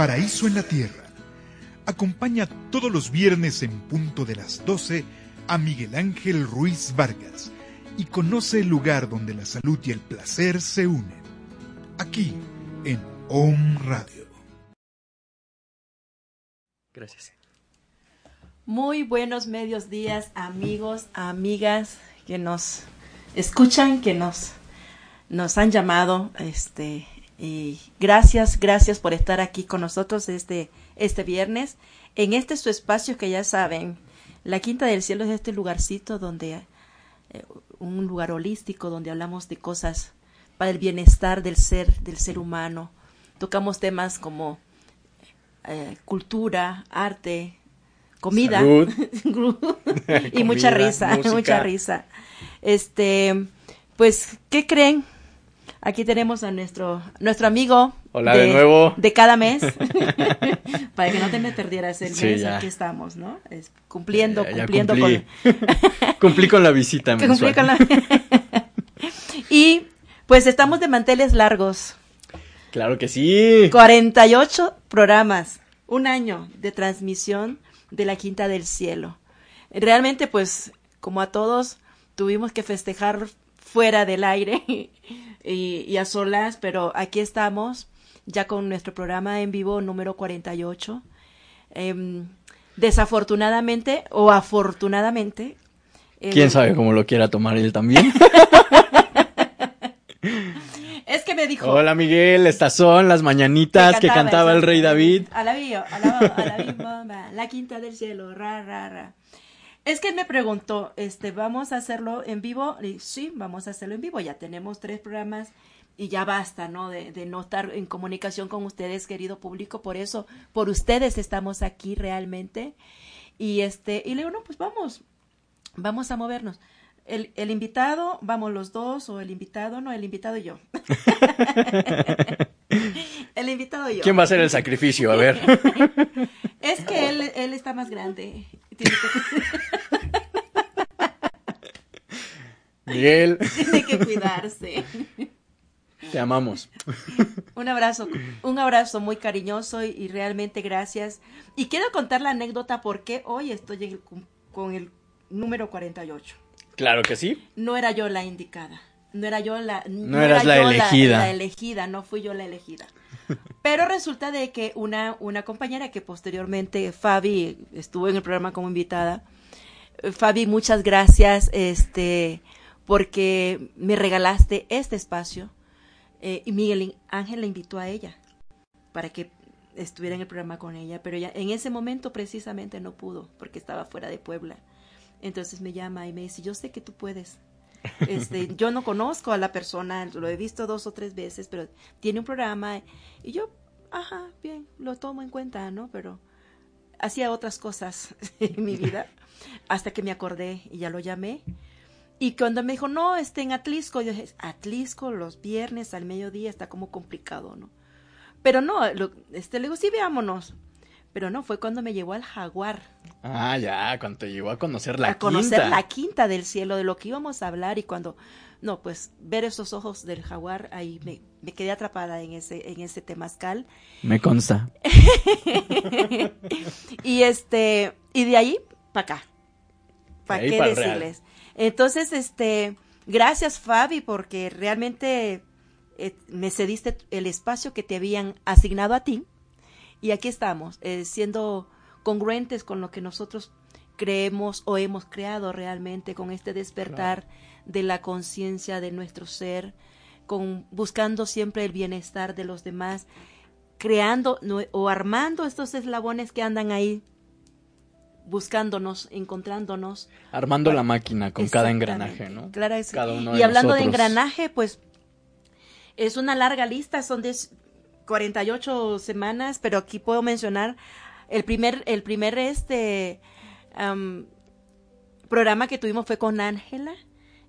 paraíso en la tierra. Acompaña todos los viernes en punto de las 12 a Miguel Ángel Ruiz Vargas y conoce el lugar donde la salud y el placer se unen. Aquí, en Om Radio. Gracias. Muy buenos medios días, amigos, amigas que nos escuchan, que nos, nos han llamado. Este, y gracias, gracias por estar aquí con nosotros este, este viernes en este su espacio que ya saben. La Quinta del Cielo es este lugarcito donde, eh, un lugar holístico donde hablamos de cosas para el bienestar del ser, del ser humano. Tocamos temas como eh, cultura, arte, comida y mucha risa, mucha risa. Este, pues, ¿qué creen? Aquí tenemos a nuestro nuestro amigo Hola de, nuevo. De cada mes. Para que no te me perdieras el mes, aquí estamos, ¿no? Es cumpliendo, cumpliendo cumplí. con cumplí con la visita mensual. Con la... y pues estamos de manteles largos. Claro que sí. 48 programas, un año de transmisión de la Quinta del Cielo. Realmente, pues, como a todos, tuvimos que festejar fuera del aire y, a solas, pero aquí estamos ya con nuestro programa en vivo número 48. Em, desafortunadamente o afortunadamente. ¿Quién sabe cómo lo quiera tomar él también? Es que me dijo. Hola Miguel, estas son las mañanitas que cantaba, el rey David. Alabío, alabío, la quinta del cielo, ra, ra, ra. Es que él me preguntó, este, ¿vamos a hacerlo en vivo? Y sí, vamos a hacerlo en vivo. Ya tenemos tres programas y ya basta, ¿no? De, de no estar en comunicación con ustedes, querido público. Por eso, por ustedes estamos aquí realmente. Y este, y le digo, no, pues vamos, vamos a movernos el, el, invitado, vamos los dos, o el invitado, no, el invitado y yo. el invitado y yo. ¿Quién va a hacer el sacrificio? A ver. es que él, él está más grande. Miguel. Tiene que cuidarse. Te amamos. Un abrazo, un abrazo muy cariñoso y, realmente gracias. Y quiero contar la anécdota porque hoy estoy con el número 48. Claro que sí. No era yo la indicada. No era yo la. No, eras la elegida. La, elegida, no fui yo la elegida. Pero resulta de que una, una compañera que posteriormente, Fabi, estuvo en el programa como invitada. Fabi, muchas gracias, este, porque me regalaste este espacio. Eh, y Miguel Ángel la invitó a ella para que estuviera en el programa con ella, pero ella en ese momento precisamente no pudo porque estaba fuera de Puebla. Entonces me llama y me dice, yo sé que tú puedes. Este, yo no conozco a la persona, lo he visto dos o tres veces, pero tiene un programa y yo, ajá, bien, lo tomo en cuenta, ¿no? Pero hacía otras cosas en mi vida hasta que me acordé y ya lo llamé. Y cuando me dijo, no, este en Atlisco, yo dije, Atlisco los viernes al mediodía está como complicado, ¿no? Pero no, este, le digo, sí, veámonos. Pero no, fue cuando me llevó al jaguar. Ah, ya, cuando te llevó a conocer la quinta. A conocer la quinta del cielo, de lo que íbamos a hablar y cuando, no, pues ver esos ojos del jaguar, ahí me, me quedé atrapada en ese, en ese temazcal. Me consta. y este, y de ahí para acá. ¿Para qué decirles? Entonces, este, gracias Fabi, porque realmente eh, me cediste el espacio que te habían asignado a ti. Y aquí estamos, eh, siendo congruentes con lo que nosotros creemos o hemos creado realmente con este despertar de la conciencia de nuestro ser, con buscando siempre el bienestar de los demás, creando o armando estos eslabones que andan ahí buscándonos, encontrándonos. Armando la máquina con cada engranaje, ¿no? Claro, y hablando de engranaje, pues es una larga lista, son de 48 semanas, pero aquí puedo mencionar el primer, el primer este programa que tuvimos fue con Ángela,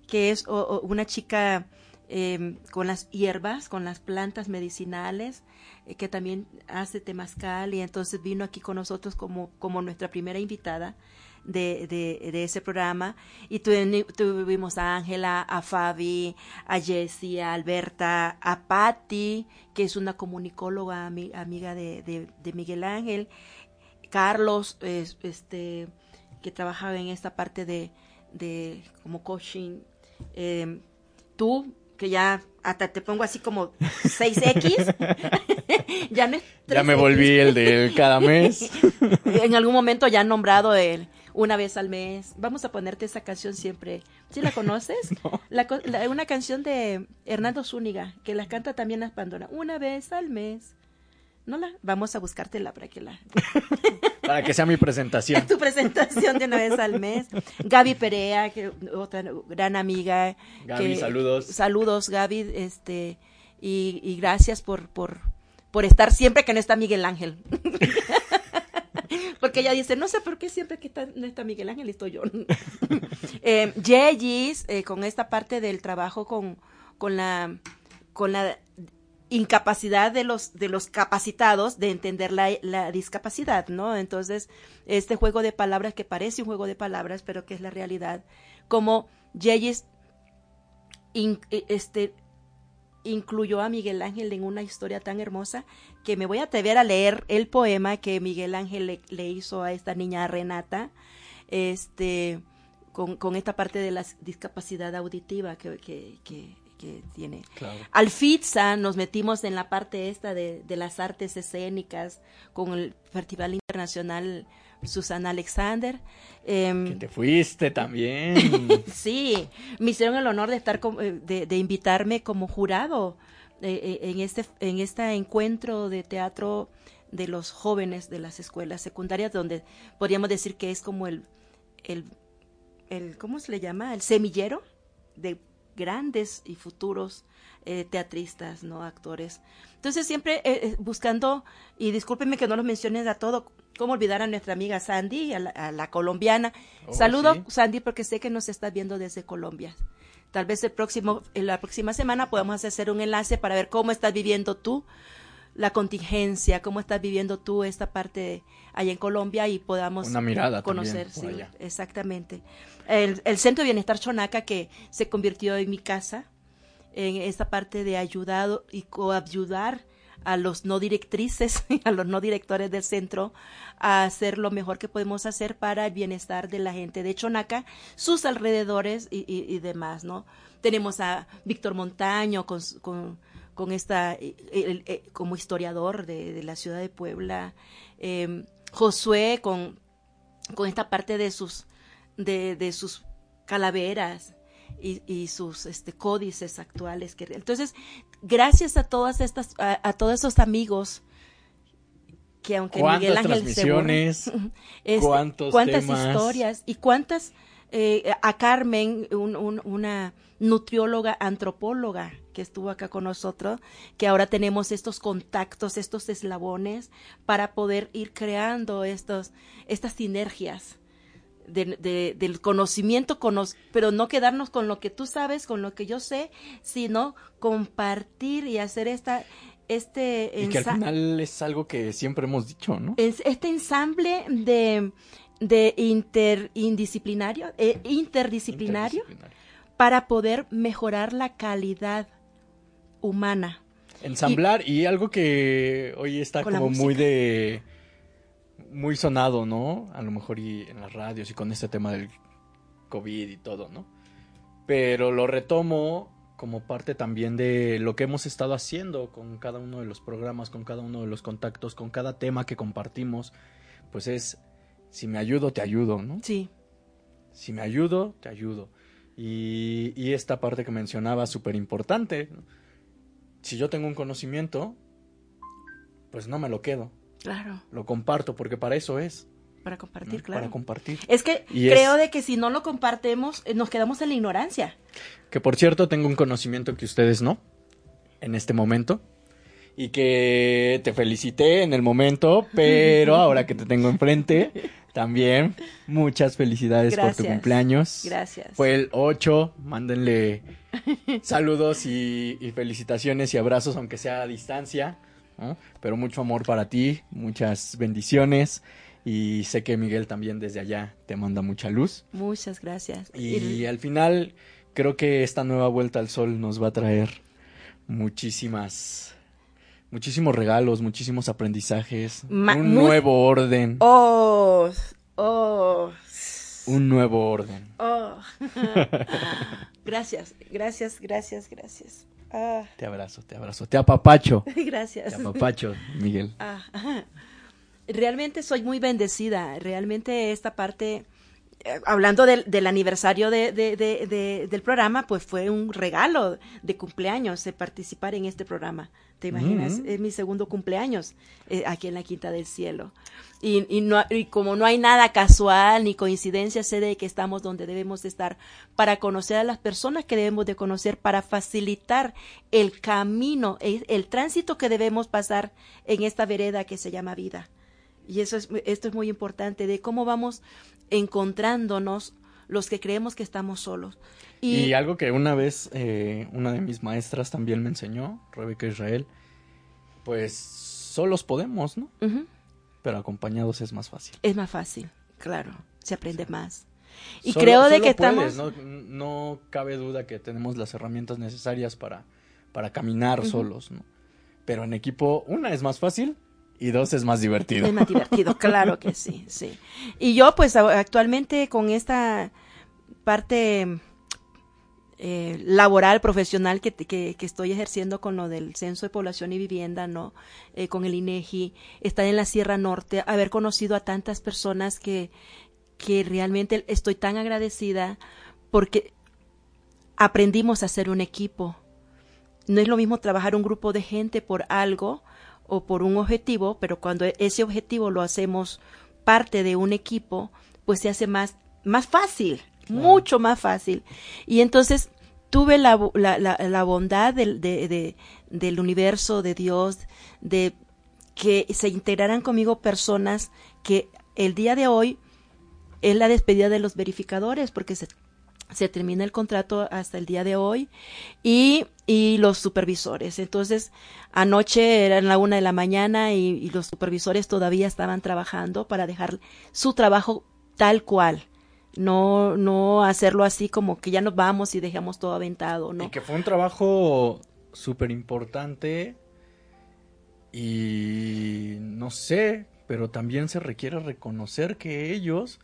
que es una chica em, con las hierbas, con las plantas medicinales, eh, que también hace temazcal y entonces vino aquí con nosotros como, como nuestra primera invitada. de, de, ese programa y tuvimos a Ángela, a Fabi, a Jessie, a Alberta, a Patti, que es una comunicóloga amiga de, Miguel Ángel, Carlos, este, que trabajaba en esta parte de, de como coaching, eh, tú, que ya hasta te pongo así como 6X, ya no Ya me volví el de cada mes. en algún momento ya han nombrado el una vez al mes. Vamos a ponerte esa canción siempre. ¿Sí la conoces? La, una canción de Hernando Zúñiga, que la canta también las Pandora. Una vez al mes. No la, vamos a buscártela para que la. para que sea mi presentación. tu presentación de una vez al mes. Gaby Perea, que otra gran amiga. Gaby, saludos. Saludos, Gaby, este, y, y gracias por, por, por estar siempre que no está Miguel Ángel. Porque ella dice, no sé por qué siempre que está, no está Miguel Ángel estoy yo. eh, eh, con esta parte del trabajo con, con la con la incapacidad de los, de los capacitados de entender la, la, discapacidad, ¿no? Entonces, este juego de palabras que parece un juego de palabras, pero que es la realidad, como Yeyes e, este, incluyó a Miguel Ángel en una historia tan hermosa que me voy a atrever a leer el poema que Miguel Ángel le, hizo a esta niña Renata, este, con, con, esta parte de la discapacidad auditiva que, que que tiene. Al FITSA nos metimos en la parte esta de, las artes escénicas con el Festival Internacional Susana Alexander. Em, que te fuiste también. sí, me hicieron el honor de estar eh, de, invitarme como jurado eh, eh, en este en este encuentro de teatro de los jóvenes de las escuelas secundarias donde podríamos decir que es como el el, el ¿cómo se le llama? el semillero de grandes y futuros eh, teatristas, ¿no? Actores. Entonces siempre eh, eh, buscando, y discúlpenme que no los menciones a todo, cómo olvidar a nuestra amiga Sandy, a la, colombiana. Oh, Saludo, Sandy, porque sé que nos está viendo desde Colombia. Tal vez el próximo, en la próxima semana podamos hacer un enlace para ver cómo estás viviendo tú la contingencia, cómo estás viviendo tú esta parte allá en Colombia y podamos Una mirada conocer, sí, exactamente. El, el, Centro de Bienestar Chonaca que se convirtió en mi casa, en esta parte de ayudado y coayudar a los no directrices, a los no directores del centro, a hacer lo mejor que podemos hacer para el bienestar de la gente de Chonaca, sus alrededores y, y, demás, ¿no? Tenemos a Víctor Montaño con, con con esta, eh, como historiador de, la ciudad de Puebla, em, Josué con, con esta parte de sus, de, de sus calaveras y, y, sus este, códices actuales. Que, entonces, gracias a todas estas, a, todos esos amigos que aunque Miguel Ángel transmisiones, cuántas historias y cuántas eh, a Carmen, una nutrióloga antropóloga que estuvo acá con nosotros, que ahora tenemos estos contactos, estos eslabones para poder ir creando estos, estas sinergias. del conocimiento, pero no quedarnos con lo que tú sabes, con lo que yo sé, sino compartir y hacer esta, este y que al final es algo que siempre hemos dicho, ¿no? este ensamble de, de inter, indisciplinario, eh, interdisciplinario, para poder mejorar la calidad humana. Ensamblar y, algo que hoy está como muy de muy sonado, ¿no? A lo mejor y en las radios y con este tema del COVID y todo, ¿no? Pero lo retomo como parte también de lo que hemos estado haciendo con cada uno de los programas, con cada uno de los contactos, con cada tema que compartimos, pues es, si me ayudo, te ayudo, ¿no? Sí. Si me ayudo, te ayudo. Y, y esta parte que mencionaba, súper importante, ¿no? si yo tengo un conocimiento, pues no me lo quedo. Claro. Lo comparto porque para eso es. Para compartir, claro. Para compartir. Es que creo de que si no lo compartemos, eh, nos quedamos en la ignorancia. Que por cierto, tengo un conocimiento que ustedes no, en este momento. Y que te felicité en el momento, pero ahora que te tengo enfrente, también muchas felicidades por tu cumpleaños. Gracias. Fue el 8, mándenle saludos y, felicitaciones y abrazos, aunque sea a distancia. Pero mucho amor para ti, muchas bendiciones Y sé que Miguel también desde allá te manda mucha luz. Muchas gracias. Y, al final creo que esta nueva vuelta al sol nos va a traer muchísimas muchísimos regalos, muchísimos aprendizajes, un nuevo orden. Oh, oh. Un nuevo orden. Oh. gracias, gracias, gracias, gracias. Ah. Te abrazo, te abrazo, te apapacho. Gracias. Te apapacho, Miguel. Ah, realmente soy muy bendecida. Realmente esta parte, hablando del, del aniversario de, de, de, del programa, pues fue un regalo de cumpleaños de participar en este programa. ¿Te imaginas? Mm. Es mi segundo cumpleaños eh, aquí en la Quinta del Cielo. Y, y, no, y como no hay nada casual ni coincidencia, sé de que estamos donde debemos de estar para conocer a las personas que debemos de conocer, para facilitar el camino, el, el tránsito que debemos pasar en esta vereda que se llama vida. Y eso es, esto es muy importante, de cómo vamos encontrándonos los que creemos que estamos solos. Y, algo que una vez eh, una de mis maestras también me enseñó, Rebeca Israel, pues solos podemos, ¿no? Pero acompañados es más fácil. Es más fácil, claro, se aprende más. Y creo de que estamos... No, cabe duda que tenemos las herramientas necesarias para, para caminar solos, ¿no? Pero en equipo, una es más fácil y dos es más divertido. Es más divertido, claro que sí, sí. Y yo pues actualmente con esta parte eh, laboral, profesional que, que, estoy ejerciendo con lo del Censo de Población y Vivienda, ¿no? Eh, con el INEGI, estar en la Sierra Norte, haber conocido a tantas personas que, que realmente estoy tan agradecida porque aprendimos a ser un equipo. No es lo mismo trabajar un grupo de gente por algo o por un objetivo, pero cuando ese objetivo lo hacemos parte de un equipo, pues se hace más, más fácil, mucho más fácil. Y entonces tuve la, la, la, bondad del, de, del universo, de Dios, de que se integraran conmigo personas que el día de hoy es la despedida de los verificadores, porque se, se termina el contrato hasta el día de hoy, y, y los supervisores. Entonces, anoche era la una de la mañana y, y los supervisores todavía estaban trabajando para dejar su trabajo tal cual no, no hacerlo así como que ya nos vamos y dejamos todo aventado, ¿no? Y que fue un trabajo súper importante y no sé, pero también se requiere reconocer que ellos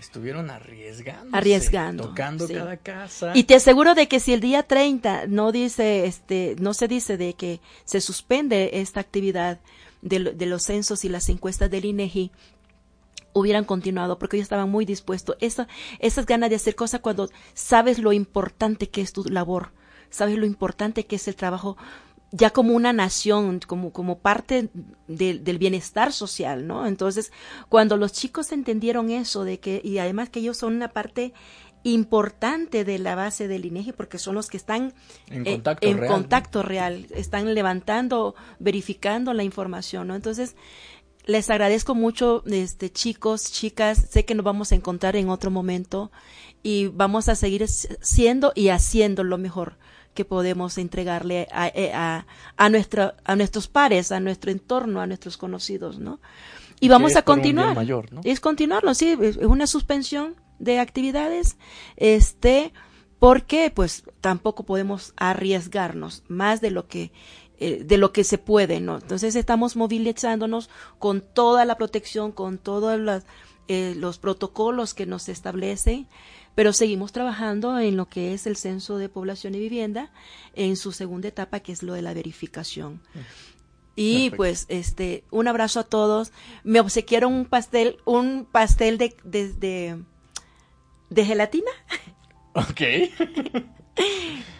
estuvieron arriesgando. Arriesgando. Tocando cada casa. Y te aseguro de que si el día 30 no dice, este, no se dice de que se suspende esta actividad de, de los censos y las encuestas del INEGI, hubieran continuado porque ellos estaban muy dispuestos. Esa, esas ganas de hacer cosas cuando sabes lo importante que es tu labor, sabes lo importante que es el trabajo ya como una nación, como, como parte del bienestar social, ¿no? Entonces, cuando los chicos entendieron eso, de que, y además que ellos son una parte importante de la base del INEGI porque son los que están en, contacto, en real, contacto real, están levantando, verificando la información, ¿no? Entonces, les agradezco mucho, este, chicos, chicas. Sé que nos vamos a encontrar en otro momento y vamos a seguir siendo y haciendo lo mejor que podemos entregarle a, eh, a, a, nuestra, a nuestros pares, a nuestro entorno, a nuestros conocidos, ¿no? Y vamos a continuar. Mayor, ¿no? Es continuarlo, sí, es una suspensión de actividades, este, porque pues tampoco podemos arriesgarnos más de lo que eh, de lo que se puede, ¿no? Entonces estamos movilizándonos con toda la protección, con todos eh, los protocolos que nos establecen, pero seguimos trabajando en lo que es el censo de población y vivienda en su segunda etapa, que es lo de la verificación. Y pues este un abrazo a todos. Me obsequiaron un pastel, un pastel de de, de, de gelatina. Ok.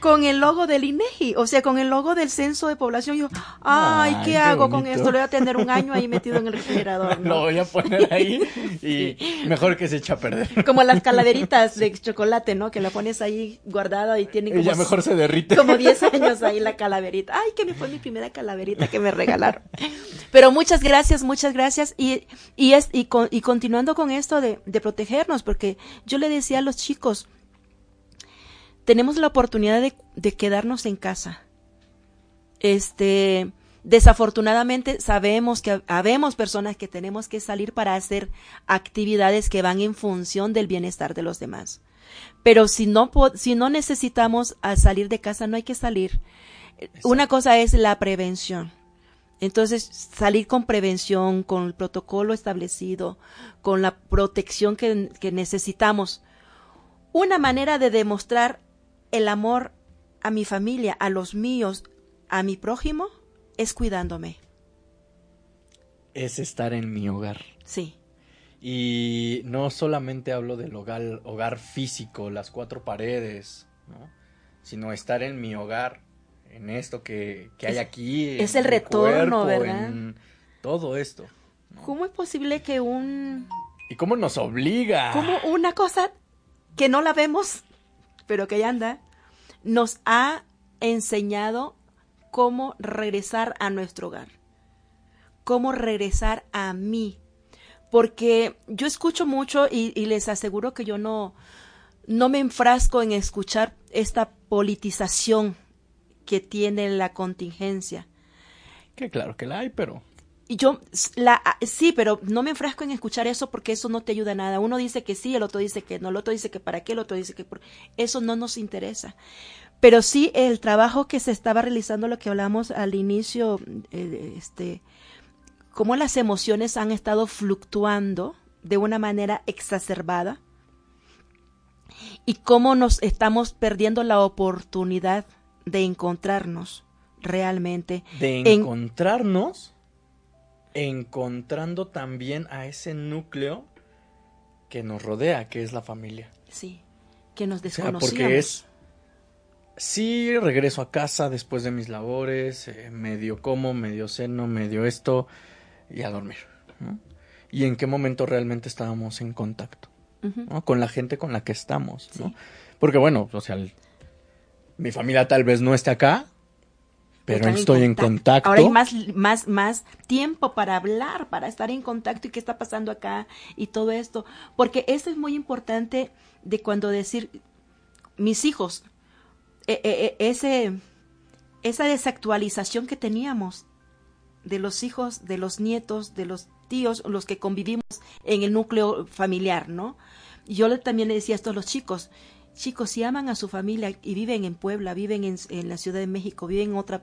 con el logo del INEGI, o sea, con el logo del censo de población. Yo, ay, ¿qué, hago con esto? Lo voy a tener un año ahí metido en el refrigerador. Lo voy a poner ahí y mejor que se echa a perder. Como las calaveritas de chocolate, ¿no? Que la pones ahí guardada y tiene como... ya mejor se derrite. Como 10 años ahí la calaverita. Ay, que me fue mi primera calaverita que me regalaron. Pero muchas gracias, muchas gracias. Y, y, es, y, y continuando con esto de, de protegernos, porque yo le decía a los chicos, tenemos la oportunidad de, quedarnos en casa. Este, Desafortunadamente sabemos que habemos personas que tenemos que salir para hacer actividades que van en función del bienestar de los demás. Pero si no, si no necesitamos salir de casa, no hay que salir. Una cosa es la prevención. Entonces, salir con prevención, con el protocolo establecido, con la protección que, que necesitamos. Una manera de demostrar el amor a mi familia, a los míos, a mi prójimo, es cuidándome. Es estar en mi hogar. Sí. Y no solamente hablo del hogar, hogar físico, las cuatro paredes, ¿no? sino estar en mi hogar, en esto que, hay aquí. Es el retorno, ¿verdad? En todo esto. ¿Cómo es posible que un... ¿Y cómo nos obliga? Como una cosa que no la vemos, pero que ya anda, nos ha enseñado cómo regresar a nuestro hogar, cómo regresar a mí. Porque yo escucho mucho y, les aseguro que yo no, no me enfrasco en escuchar esta politización que tiene la contingencia. Que claro que la hay, pero y yo, la, sí, pero no me enfrasco en escuchar eso porque eso no te ayuda a nada. Uno dice que sí, el otro dice que no, el otro dice que para qué, el otro dice que por... Eso no nos interesa. Pero sí el trabajo que se estaba realizando, lo que hablamos al inicio, eh, este, cómo las emociones han estado fluctuando de una manera exacerbada y cómo nos estamos perdiendo la oportunidad de encontrarnos realmente. De encontrarnos encontrando también a ese núcleo que nos rodea, que es la familia. Sí, que nos desconocemos. porque es, sí, regreso a casa después de mis labores, eh, medio como, medio ceno, medio esto, y a dormir. Y en qué momento realmente estábamos en contacto con la gente con la que estamos. ¿no? Porque bueno, o sea, mi familia tal vez no esté acá, pero estoy en contacto. Ahora hay más, más, más tiempo para hablar, para estar en contacto y qué está pasando acá y todo esto. Porque eso es muy importante de cuando decir, mis hijos, e, e, e, ese, esa desactualización que teníamos de los hijos, de los nietos, de los tíos, los que convivimos en el núcleo familiar, ¿no? Yo también le decía esto a los chicos, Chicos, si aman a su familia y viven en Puebla, viven en, la Ciudad de México, viven en otra,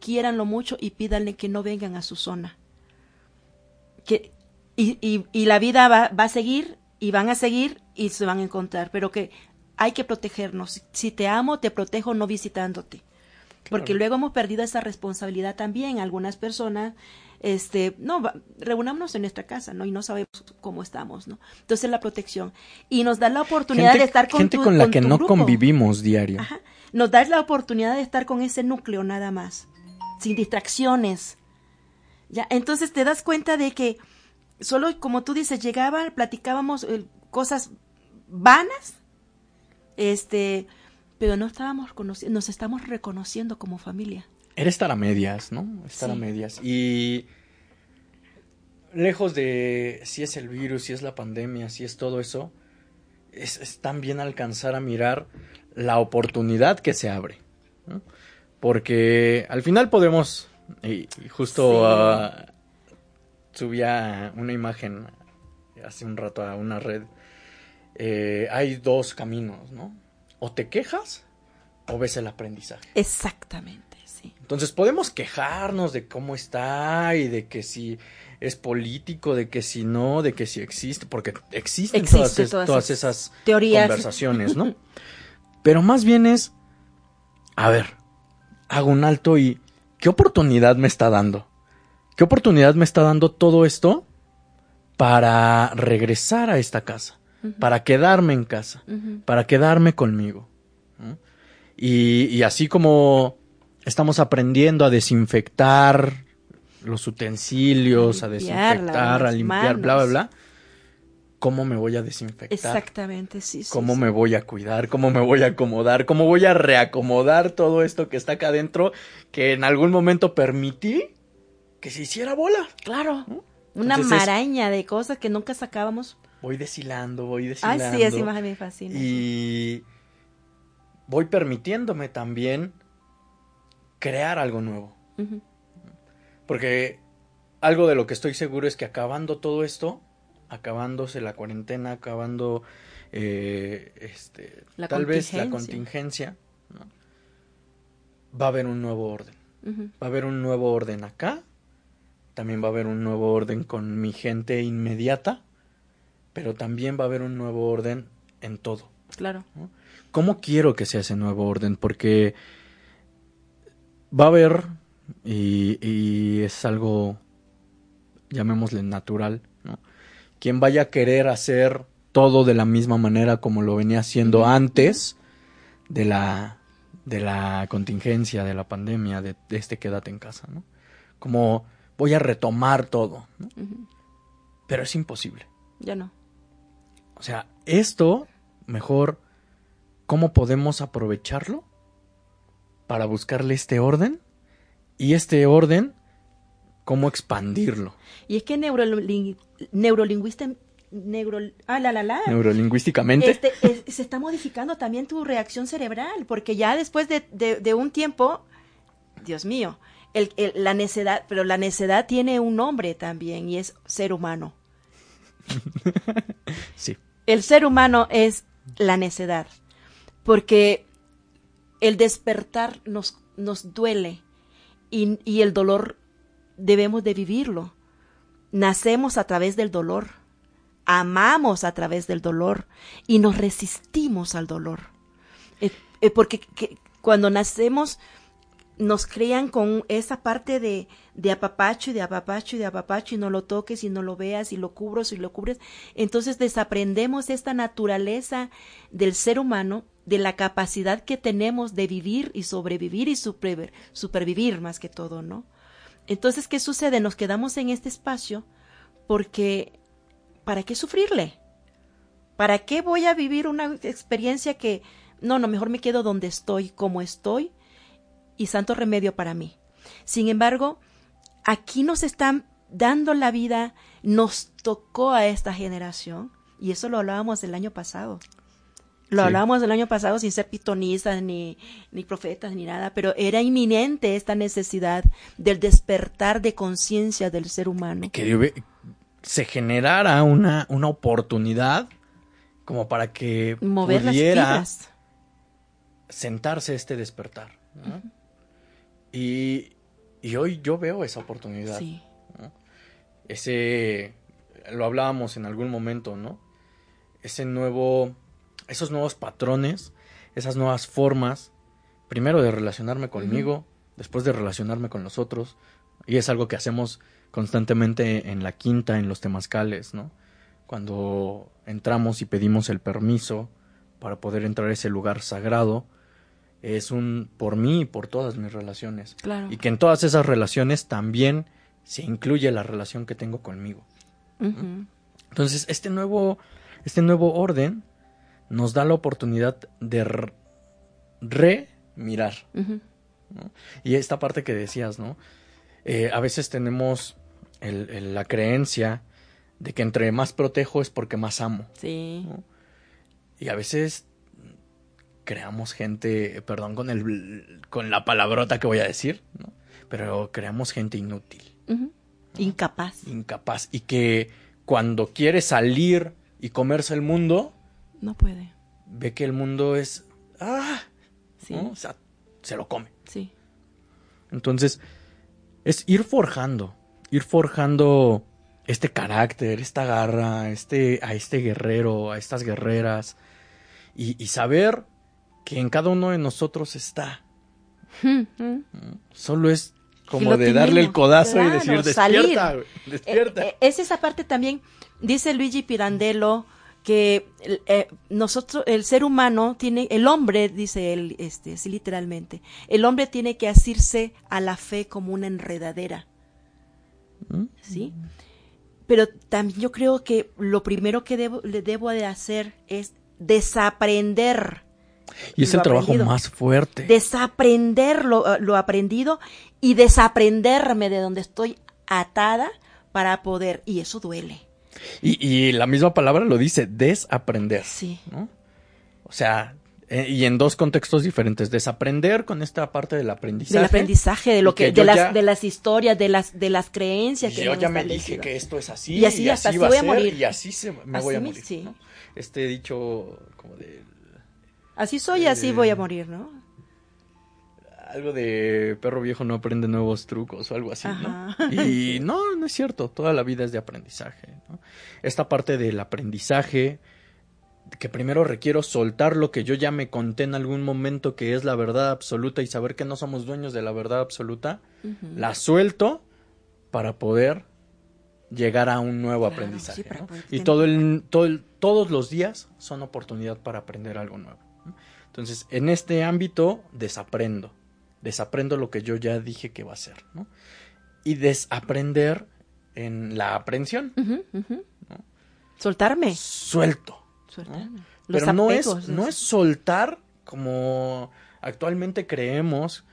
quiéranlo mucho y pídanle que no vengan a su zona. Que, y, y, la vida va, va, a seguir y van a seguir y se van a encontrar, pero que hay que protegernos. Si te amo, te protejo no visitándote. Porque luego hemos perdido esa responsabilidad también. Algunas personas este, no, reunámonos en nuestra casa, ¿no? Y no sabemos cómo estamos, ¿no? Entonces la protección. Y nos da la oportunidad de estar con Gente con la que no convivimos diario. Nos da la oportunidad de estar con ese núcleo nada más, sin distracciones. Ya, entonces te das cuenta de que solo, como tú dices, llegaba, platicábamos eh, cosas vanas, este, pero no estábamos conociendo, nos estamos reconociendo como familia. Era estar a medias, ¿no? Estar a medias. Y lejos de si es el virus, si es la pandemia, si es todo eso, es, también alcanzar a mirar la oportunidad que se abre. Porque al final podemos, y, justo ah, subía una imagen hace un rato a una red, eh, hay dos caminos, ¿no? O te quejas o ves el aprendizaje. Exactamente. Entonces podemos quejarnos de cómo está y de que si es político, de que si no, de que si existe, porque existen todas, esas teorías. conversaciones, ¿no? Pero más bien es, a ver, hago un alto y ¿qué oportunidad me está dando? ¿Qué oportunidad me está dando todo esto para regresar a esta casa? Para quedarme en casa, para quedarme conmigo. y así como estamos aprendiendo a desinfectar los utensilios, a, desinfectar, a limpiar, bla, bla, bla. ¿Cómo me voy a desinfectar? Exactamente, sí. sí ¿Cómo me voy a cuidar? ¿Cómo me voy a acomodar? ¿Cómo voy a reacomodar todo esto que está acá adentro que en algún momento permití que se hiciera bola? Claro. Una maraña de cosas que nunca sacábamos. Voy deshilando, voy deshilando. Ay, sí, esa imagen me fascina. Y voy permitiéndome también crear algo nuevo. Porque algo de lo que estoy seguro es que acabando todo esto, acabándose la cuarentena, acabando eh, este, tal vez la contingencia, va a haber un nuevo orden. Va a haber un nuevo orden acá, también va a haber un nuevo orden con mi gente inmediata, pero también va a haber un nuevo orden en todo. Claro. ¿Cómo quiero que sea ese nuevo orden? Porque va a haber, y, y es algo, llamémosle natural, ¿no? Quien vaya a querer hacer todo de la misma manera como lo venía haciendo antes de la, de la contingencia, de la pandemia, de, este quédate en casa, ¿no? Como voy a retomar todo, ¿no? Pero es imposible. Ya no. O sea, esto, mejor, ¿cómo podemos aprovecharlo para buscarle este orden? Y este orden, ¿cómo expandirlo? Y es que neurolingüista neuro, ah, la, la, la. neurolingüísticamente. Este, se está modificando también tu reacción cerebral, porque ya después de, un tiempo, Dios mío, el, la necedad, pero la necedad tiene un nombre también y es ser humano. sí. El ser humano es la necedad, porque el despertar nos, nos duele y, y el dolor debemos de vivirlo. Nacemos a través del dolor amamos a través del dolor y nos resistimos al dolor. Eh, eh, porque cuando nacemos nos crean con esa parte de, de, apapacho y de apapacho y de apapacho y no lo toques y no lo veas y lo cubro y lo cubres. Entonces desaprendemos esta naturaleza del ser humano, de la capacidad que tenemos de vivir y sobrevivir y supervivir más que todo, ¿no? Entonces, ¿qué sucede? Nos quedamos en este espacio porque ¿para qué sufrirle? ¿Para qué voy a vivir una experiencia que, no, no, mejor me quedo donde estoy, como estoy, y santo remedio para mí? Sin embargo, aquí nos están dando la vida, nos tocó a esta generación, y eso lo hablábamos el año pasado. Lo hablábamos el año pasado sin ser pitonistas ni, ni profetas ni nada, pero era inminente esta necesidad del despertar de conciencia del ser humano. Que, se generara una, una oportunidad como para que pudiera sentarse este despertar. y, y, hoy yo veo esa oportunidad. Ese, lo hablábamos en algún momento, ¿no? Ese nuevo, esos nuevos patrones, esas nuevas formas, primero de relacionarme conmigo, después de relacionarme con los otros, y es algo que hacemos constantemente en la quinta, en los temazcales, ¿no? Cuando entramos y pedimos el permiso para poder entrar a ese lugar sagrado, es un por mí y por todas mis relaciones. Claro. Y que en todas esas relaciones también se incluye la relación que tengo conmigo. Entonces, este nuevo, este nuevo orden nos da la oportunidad de remirar. Y esta parte que decías, ¿no? Eh, a veces tenemos la creencia de que entre más protejo es porque más amo. Sí. Y a veces creamos gente, perdón con el con la palabrota que voy a decir, ¿no? pero creamos gente inútil. Incapaz. Incapaz. Y que cuando quiere salir y comerse el mundo, no puede. Ve que el mundo es. ¡Ah! Sí. O sea, se lo come. Sí. Entonces, es ir forjando ir forjando este carácter, esta garra, este, a este guerrero, a estas guerreras, y, saber que en cada uno de nosotros está. Solo es como de darle el codazo y decir, despierta, despierta. Eh, eh, es esa parte también, dice Luigi Pirandello, que eh, nosotros, el ser humano tiene, el hombre, dice él, este, sí, literalmente, el hombre tiene que asirse a la fe como una enredadera. ¿sí? Pero también yo creo que lo primero que debo, le debo de hacer es desaprender. Y es el trabajo más fuerte. Desaprender lo, lo, aprendido y desaprenderme de donde estoy atada para poder. Y eso duele. Y, y la misma palabra lo dice, desaprender. Sí. O sea, Eh, y en dos contextos diferentes. Desaprender con esta parte del aprendizaje. Del aprendizaje, de lo que, de, las, de las historias, de las, de las creencias que Yo ya me dije que esto es así. Y así, hasta así voy a, morir. Y así se, me voy a morir. Este dicho como de... Así soy y así voy a morir, ¿no? Algo de perro viejo no aprende nuevos trucos o algo así, ¿no? Y no, no es cierto. Toda la vida es de aprendizaje. ¿no? Esta parte del aprendizaje que primero requiero soltar lo que yo ya me conté en algún momento que es la verdad absoluta y saber que no somos dueños de la verdad absoluta, la suelto para poder llegar a un nuevo aprendizaje. Y todo el, todos los días son oportunidad para aprender algo nuevo. Entonces, en este ámbito, desaprendo. Desaprendo lo que yo ya dije que va a ser. Y desaprender en la aprensión. Soltarme. Suelto pero no es, no es soltar como actualmente creemos,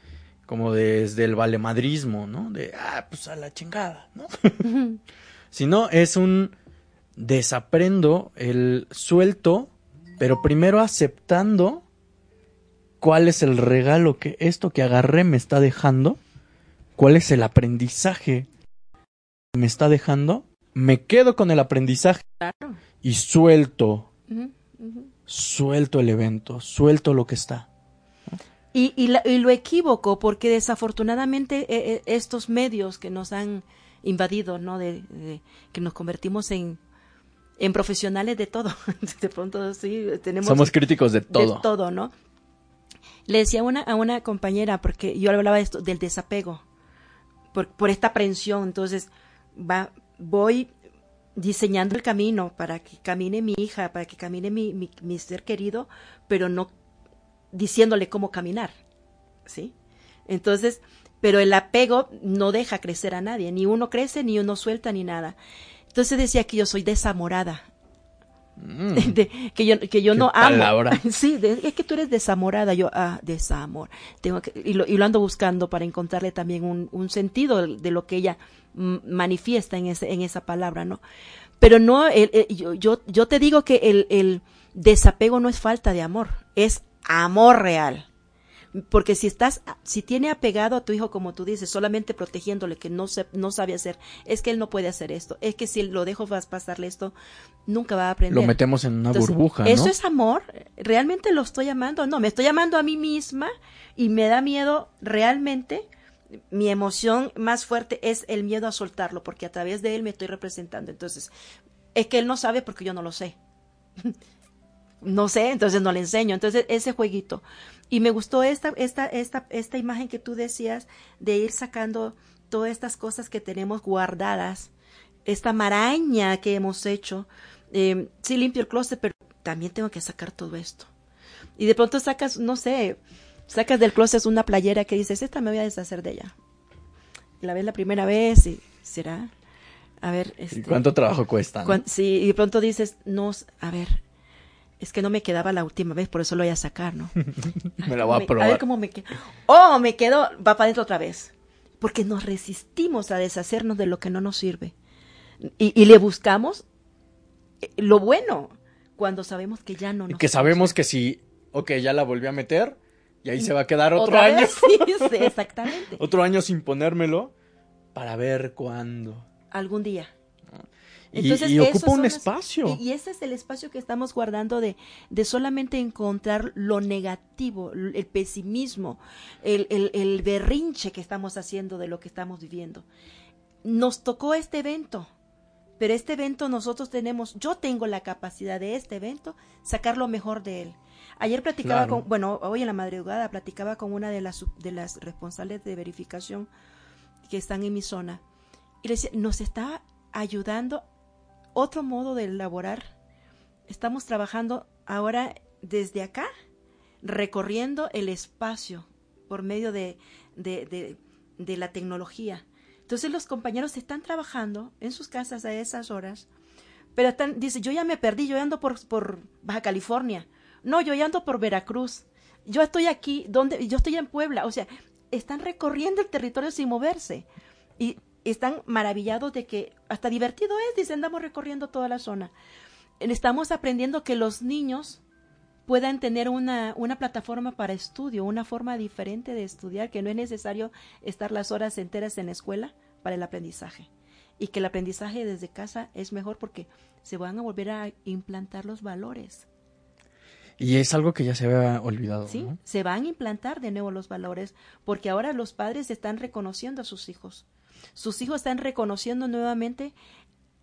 como desde el valemadrismo, ¿no? De, ah, pues a la chingada, ¿no? Sino es un desaprendo, el suelto, pero primero aceptando cuál es el regalo que esto que agarré me está dejando, cuál es el aprendizaje que me está dejando, me quedo con el aprendizaje y suelto Suelto el evento, suelto lo que está. Y, y, lo equívoco, porque desafortunadamente eh, eh, estos medios que nos han invadido, ¿no? De, que nos convertimos en, en profesionales de todo. de pronto sí, tenemos... Somos críticos de todo. De todo, ¿no? Le decía una, a una compañera, porque yo hablaba de esto, del desapego, por, por esta aprensión. Entonces, va, voy diseñando el camino para que camine mi hija, para que camine mi, mi, ser querido, pero no diciéndole cómo caminar, ¿sí? Entonces, pero el apego no deja crecer a nadie, ni uno crece, ni uno suelta, ni nada. Entonces decía que yo soy desamorada, mm. que yo, que yo no amo. Sí, es que tú eres desamorada, yo, ah, desamor. Tengo que, y, lo, y lo ando buscando para encontrarle también un, un sentido de lo que ella manifiesta en, ese, en esa palabra, ¿no? Pero no, yo, yo, yo te digo que el, el desapego no es falta de amor, es amor real. Porque si estás, si tiene apegado a tu hijo, como tú dices, solamente protegiéndole que no, se, no sabe hacer, es que él no puede hacer esto, es que si lo dejo vas a pasarle esto, nunca va a aprender. Lo metemos en una burbuja. ¿no? ¿Eso es amor? ¿Realmente lo estoy amando? No, me estoy amando a mí misma y me da miedo realmente mi emoción más fuerte es el miedo a soltarlo, porque a través de él me estoy representando. Entonces, es que él no sabe porque yo no lo sé. no sé, entonces no le enseño. Entonces, ese jueguito. Y me gustó esta, esta, esta, esta imagen que tú decías de ir sacando todas estas cosas que tenemos guardadas, esta maraña que hemos hecho. Eh, sí limpio el closet, pero también tengo que sacar todo esto. Y de pronto sacas, no sé, sacas del closet una playera que dices, esta me voy a deshacer de ella. La ves la primera vez y será, a ver. Este, ¿Cuánto trabajo cuesta? sí, y de pronto dices, no, a ver, es que no me quedaba la última vez, por eso lo voy a sacar, ¿no? me la voy a probar. A ver cómo me queda. Oh, me quedo, va para adentro otra vez. Porque nos resistimos a deshacernos de lo que no nos sirve. Y, y le buscamos eh, lo bueno cuando sabemos que ya no nos. Y que sabemos que si, ok, ya la volví a meter, y ahí se va a quedar otro año. Sí, exactamente. otro año sin ponérmelo para ver cuándo. Algún día. Entonces, y, ocupa un espacio. Y, ese es el espacio que estamos guardando de, de solamente encontrar lo negativo, el pesimismo, el, el, el berrinche que estamos haciendo de lo que estamos viviendo. Nos tocó este evento, pero este evento nosotros tenemos, yo tengo la capacidad de este evento sacar lo mejor de él. Ayer platicaba con, bueno, hoy en la madrugada platicaba con una de las, de las responsables de verificación que están en mi zona y le decía, nos está ayudando otro modo de elaborar. Estamos trabajando ahora desde acá, recorriendo el espacio por medio de, de, de, la tecnología. Entonces los compañeros están trabajando en sus casas a esas horas, pero están, dice, yo ya me perdí, yo ando por, por Baja California, no, yo ya ando por Veracruz. Yo estoy aquí, donde, yo estoy en Puebla. O sea, están recorriendo el territorio sin moverse. Y están maravillados de que hasta divertido es, dicen, andamos recorriendo toda la zona. Estamos aprendiendo que los niños puedan tener una, una plataforma para estudio, una forma diferente de estudiar, que no es necesario estar las horas enteras en la escuela para el aprendizaje. Y que el aprendizaje desde casa es mejor porque se van a volver a implantar los valores. Y es algo que ya se había olvidado. Sí, se van a implantar de nuevo los valores, porque ahora los padres están reconociendo a sus hijos. Sus hijos están reconociendo nuevamente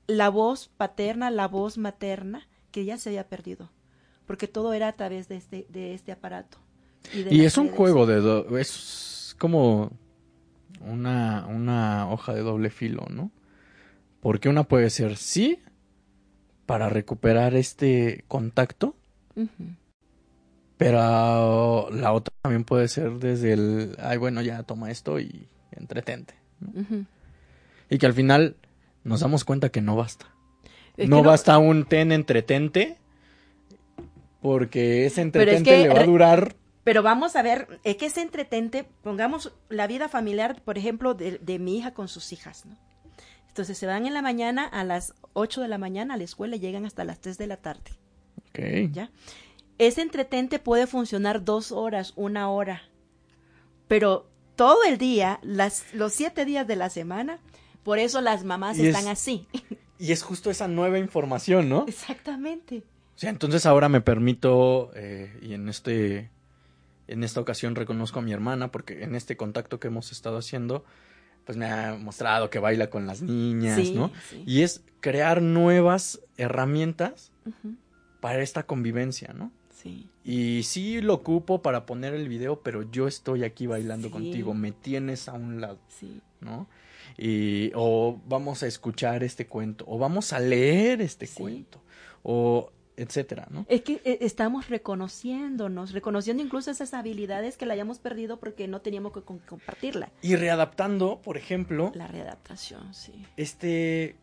la voz paterna, la voz materna, que ya se había perdido, porque todo era a través de este, de este aparato. Y, es un juego de... es como una, una hoja de doble filo, ¿no? Porque una puede ser sí, para recuperar este contacto, pero la otra también puede ser desde el, ay, bueno, ya toma esto y entretente. Y que al final nos damos cuenta que no basta. no, basta un ten entretente, porque ese entretente le va a durar. Pero vamos a ver, es que ese entretente, pongamos la vida familiar, por ejemplo, de, de mi hija con sus hijas, ¿no? Entonces se van en la mañana a las 8 de la mañana a la escuela y llegan hasta las 3 de la tarde. Ok. ¿Ya? Ese entretente puede funcionar dos horas, una hora, pero todo el día, las, los siete días de la semana, por eso las mamás están así. Y es justo esa nueva información, ¿no? Exactamente. O sea, entonces ahora me permito, eh, y en este, en esta ocasión reconozco a mi hermana, porque en este contacto que hemos estado haciendo, pues me ha mostrado que baila con las niñas, ¿no? Y es crear nuevas herramientas para esta convivencia, ¿no? Sí. Y sí lo ocupo para poner el video, pero yo estoy aquí bailando contigo, me tienes a un lado, sí. ¿no? Y, o vamos a escuchar este cuento, o vamos a leer este cuento, o etcétera, ¿no? Es que eh, estamos reconociéndonos, reconociendo incluso esas habilidades que la hayamos perdido porque no teníamos que compartirla. Y readaptando, por ejemplo. La readaptación, sí. Este,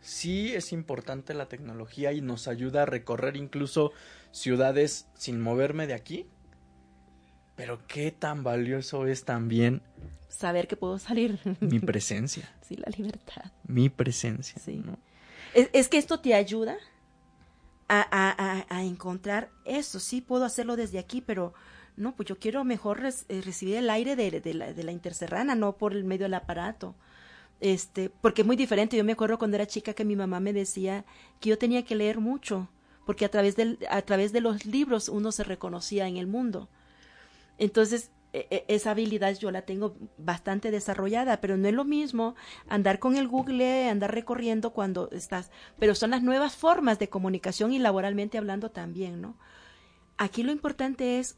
sí es importante la tecnología y nos ayuda a recorrer incluso ciudades sin moverme de aquí. Pero qué tan valioso es también saber que puedo salir. Mi presencia. Sí, la libertad. Mi presencia. Sí. Es, que esto te ayuda a, encontrar eso. Sí, puedo hacerlo desde aquí, pero no, pues yo quiero mejor eh, recibir el aire de, de, la, de la interserrana, no por el medio del aparato este, porque es muy diferente. Yo me acuerdo cuando era chica que mi mamá me decía que yo tenía que leer mucho, porque a través, del, a través de los libros uno se reconocía en el mundo. Entonces, e, e, esa habilidad yo la tengo bastante desarrollada, pero no es lo mismo andar con el Google, andar recorriendo cuando estás, pero son las nuevas formas de comunicación y laboralmente hablando también, ¿no? Aquí lo importante es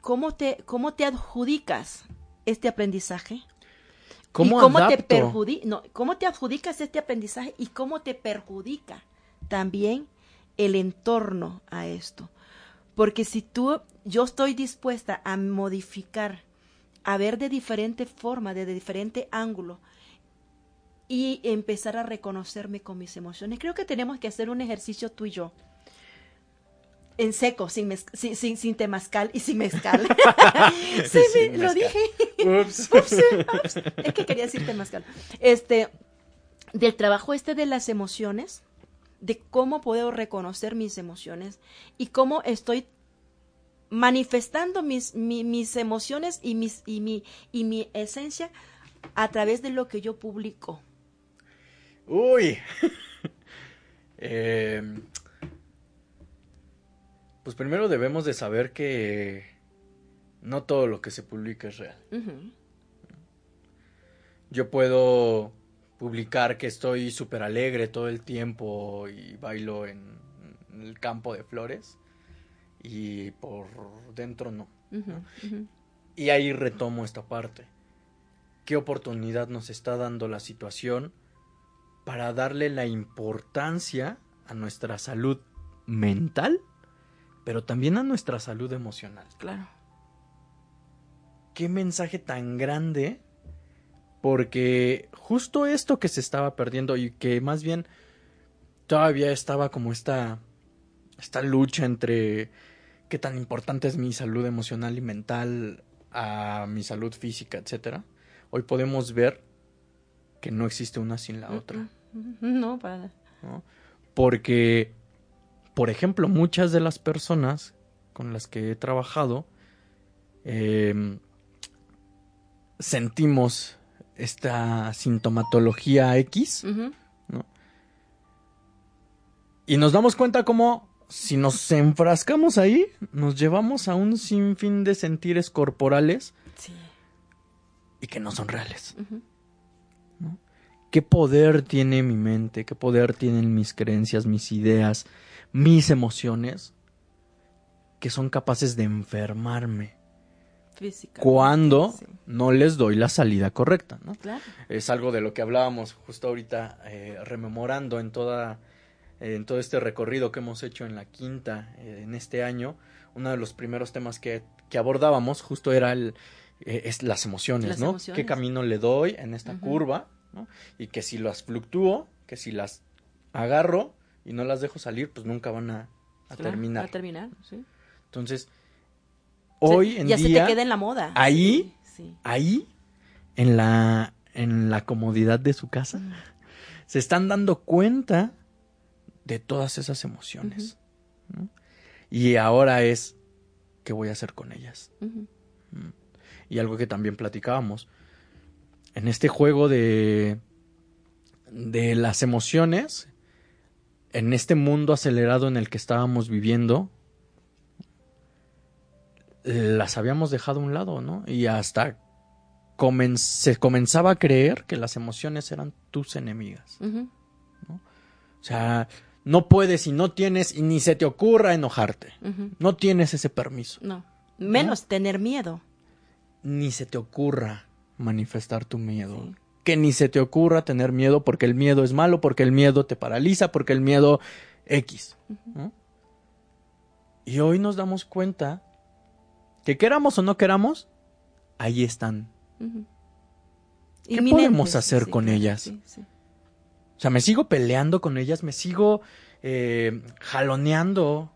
cómo te, cómo te adjudicas este aprendizaje ¿Cómo, ¿Y cómo te no, cómo te adjudicas este aprendizaje y cómo te perjudica también el entorno a esto. Porque si tú, yo estoy dispuesta a modificar, a ver de diferente forma, de diferente ángulo y empezar a reconocerme con mis emociones, creo que tenemos que hacer un ejercicio tú y yo en seco, sin, sin, sin, sin, temazcal y sin mezcal. sí, lo dije. Ups. Es que quería decir temazcal. Este, del trabajo este de las emociones, de cómo puedo reconocer mis emociones y cómo estoy manifestando mis, mis emociones y, mis, y, mi, y mi esencia a través de lo que yo publico. Uy. eh, pues primero debemos de saber que no todo lo que se publica es real. Yo puedo publicar que estoy súper alegre todo el tiempo y bailo en, el campo de flores y por dentro no. Y ahí retomo esta parte. ¿Qué oportunidad nos está dando la situación para darle la importancia a nuestra salud mental? pero también a nuestra salud emocional. Claro. Qué mensaje tan grande, porque justo esto que se estaba perdiendo y que más bien todavía estaba como esta, esta lucha entre qué tan importante es mi salud emocional y mental a mi salud física, etcétera. Hoy podemos ver que no existe una sin la otra. No, para ¿no? Porque por ejemplo, muchas de las personas con las que he trabajado, em, sentimos esta sintomatología X, Y nos damos cuenta como si nos enfrascamos ahí, nos llevamos a un sinfín de sentires corporales y que no son reales. ¿Qué poder tiene mi mente? ¿Qué poder tienen mis creencias, mis ideas, mis emociones? Que son capaces de enfermarme cuando no les doy la salida correcta, ¿no? Es algo de lo que hablábamos justo ahorita, eh, rememorando en toda en todo este recorrido que hemos hecho en la quinta eh, en este año. Uno de los primeros temas que, que abordábamos justo era el, eh, es las emociones, ¿no? ¿Qué camino le doy en esta curva? ¿no? Y que si las fluctúo, que si las agarro y no las dejo salir, pues nunca van a, terminar. A terminar, sí. Entonces, hoy en ya día. Ya se te queda en la moda. Ahí, ahí, en la, en la comodidad de su casa, se están dando cuenta de todas esas emociones. Y ahora es, ¿qué voy a hacer con ellas? Y algo que también platicábamos, en este juego de, de las emociones, en este mundo acelerado en el que estábamos viviendo, las habíamos dejado a un lado, ¿no? Y hasta se comenzaba a creer que las emociones eran tus enemigas. O sea, no puedes y no tienes y ni se te ocurra enojarte. No tienes ese permiso. No. Menos tener miedo. Ni se te ocurra manifestar tu miedo. Que ni se te ocurra tener miedo porque el miedo es malo, porque el miedo te paraliza, porque el miedo X. Y hoy nos damos cuenta que queramos o no queramos, ahí están. ¿Qué podemos hacer con ellas? O sea, me sigo peleando con ellas, me sigo eh, jaloneando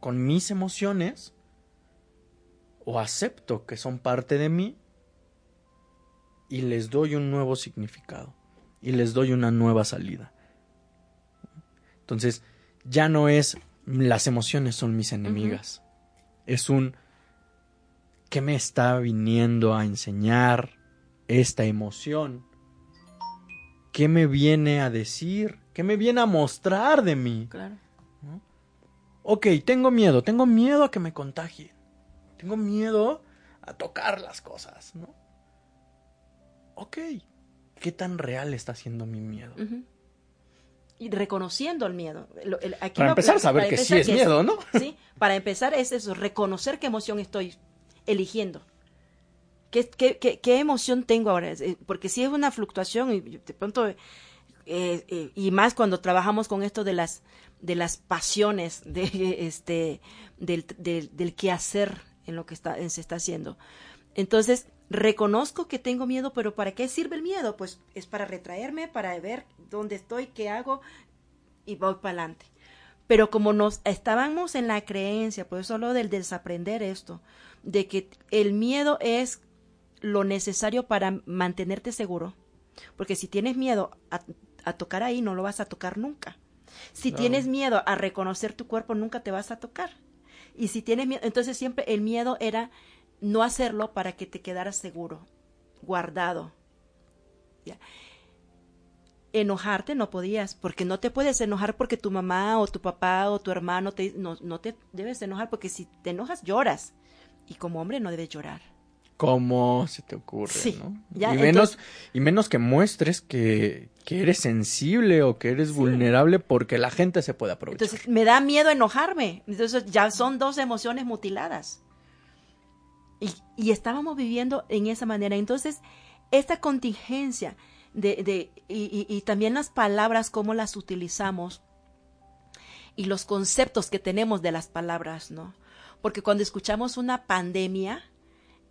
con mis emociones, o acepto que son parte de mí y les doy un nuevo significado y les doy una nueva salida. Entonces, ya no es las emociones son mis enemigas. Es un ¿Qué me está viniendo a enseñar esta emoción? ¿Qué me viene a decir? ¿Qué me viene a mostrar de mí? Claro. Ok, tengo miedo, tengo miedo a que me contagie. Tengo miedo a tocar las cosas, ¿no? Ok, ¿qué tan real está siendo mi miedo? Y reconociendo el miedo. para empezar a saber que sí es miedo, ¿no? Sí, para empezar es eso, reconocer qué emoción estoy eligiendo. ¿Qué, emoción tengo ahora? Eh, porque si es una fluctuación y de pronto, eh, eh, y más cuando trabajamos con esto de las, de las pasiones, de, este, del, del, quehacer en lo que está, se está haciendo. Entonces, reconozco que tengo miedo, pero ¿para qué sirve el miedo? Pues es para retraerme, para ver dónde estoy, qué hago y voy para adelante. Pero como nos estábamos en la creencia, pues solo del desaprender esto, de que el miedo es lo necesario para mantenerte seguro. Porque si tienes miedo a, tocar ahí, no lo vas a tocar nunca. Si tienes miedo a reconocer tu cuerpo, nunca te vas a tocar. Y si tienes miedo, entonces siempre el miedo era no hacerlo para que te quedaras seguro, guardado. Enojarte no podías, porque no te puedes enojar porque tu mamá o tu papá o tu hermano te, no, no te debes enojar, porque si te enojas lloras y como hombre no debes llorar. ¿Cómo se te ocurre? Sí, ¿no? y, menos, y menos que muestres que, eres sensible o que eres vulnerable porque la gente se puede aprovechar. Entonces, me da miedo enojarme. Entonces, ya son dos emociones mutiladas. Y, y estábamos viviendo en esa manera. Entonces, esta contingencia de, de y, y también las palabras, cómo las utilizamos y los conceptos que tenemos de las palabras, ¿no? porque cuando escuchamos una pandemia,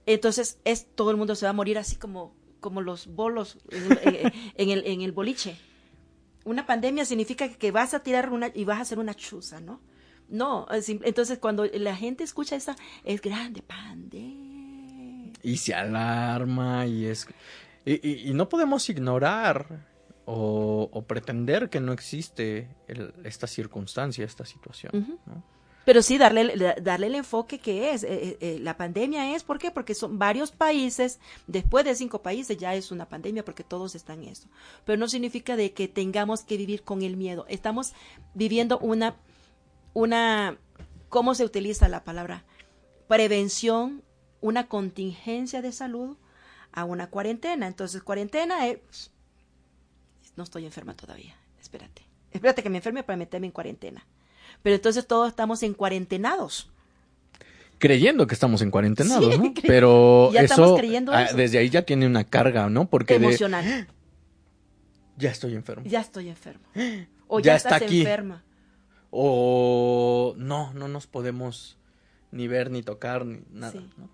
entonces es todo el mundo se va a morir así como, como los bolos en, el, en el boliche. Una pandemia significa que vas a tirar una y vas a hacer una chuza, ¿no? No, entonces cuando la gente escucha esa, es grande pandemia. Y se alarma y es... Y, no podemos ignorar o, pretender que no existe esta circunstancia, esta situación. ¿no? Pero sí, darle, darle el enfoque que es. Eh, eh, la pandemia es, ¿por qué? Porque son varios países, después de cinco países ya es una pandemia porque todos están en eso. Pero no significa de que tengamos que vivir con el miedo. Estamos viviendo una, una, ¿cómo se utiliza la palabra? Prevención, una contingencia de salud a una cuarentena. Entonces, cuarentena es, no estoy enferma todavía, espérate. Espérate que me enferme para meterme en cuarentena. Pero entonces todos estamos en cuarentenados. Creyendo que estamos en cuarentenados, ¿no? Pero eso, ah, desde ahí ya tiene una carga, ¿no? Porque emocional. ya estoy enfermo. Ya estoy enfermo. O ya, estás está aquí. enferma. O no, no nos podemos ni ver ni tocar ni nada, ¿no?